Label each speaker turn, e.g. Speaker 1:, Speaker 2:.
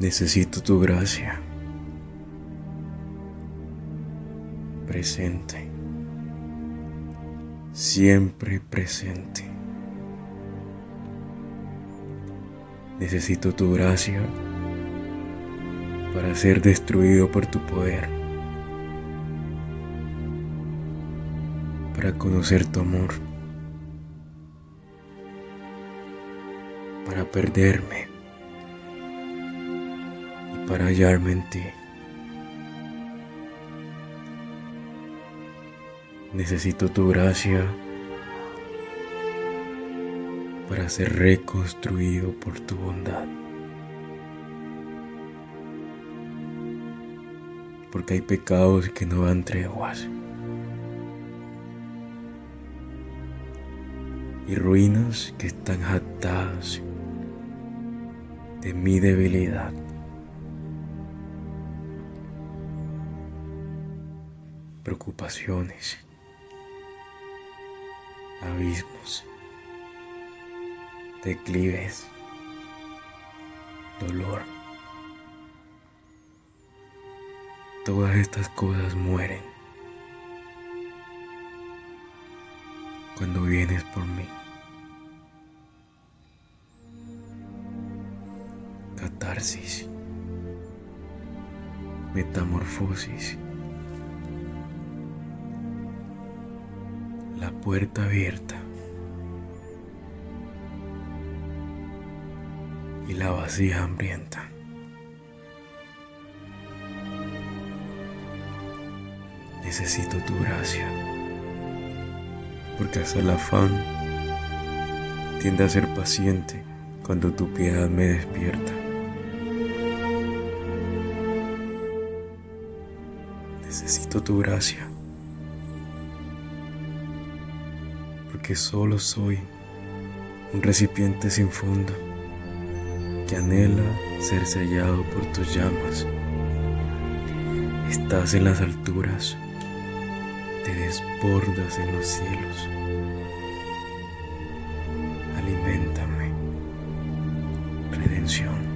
Speaker 1: Necesito tu gracia. Presente. Siempre presente. Necesito tu gracia para ser destruido por tu poder. Para conocer tu amor. Para perderme para hallarme en ti. Necesito tu gracia para ser reconstruido por tu bondad. Porque hay pecados que no dan treguas. Y ruinas que están jactadas de mi debilidad. Preocupaciones, abismos, declives, dolor. Todas estas cosas mueren cuando vienes por mí. Catarsis, metamorfosis. La puerta abierta y la vacía hambrienta. Necesito tu gracia, porque hasta el afán tiende a ser paciente cuando tu piedad me despierta. Necesito tu gracia porque solo soy un recipiente sin fondo que anhela ser sellado por tus llamas. Estás en las alturas, te desbordas en los cielos. Aliméntame, redención.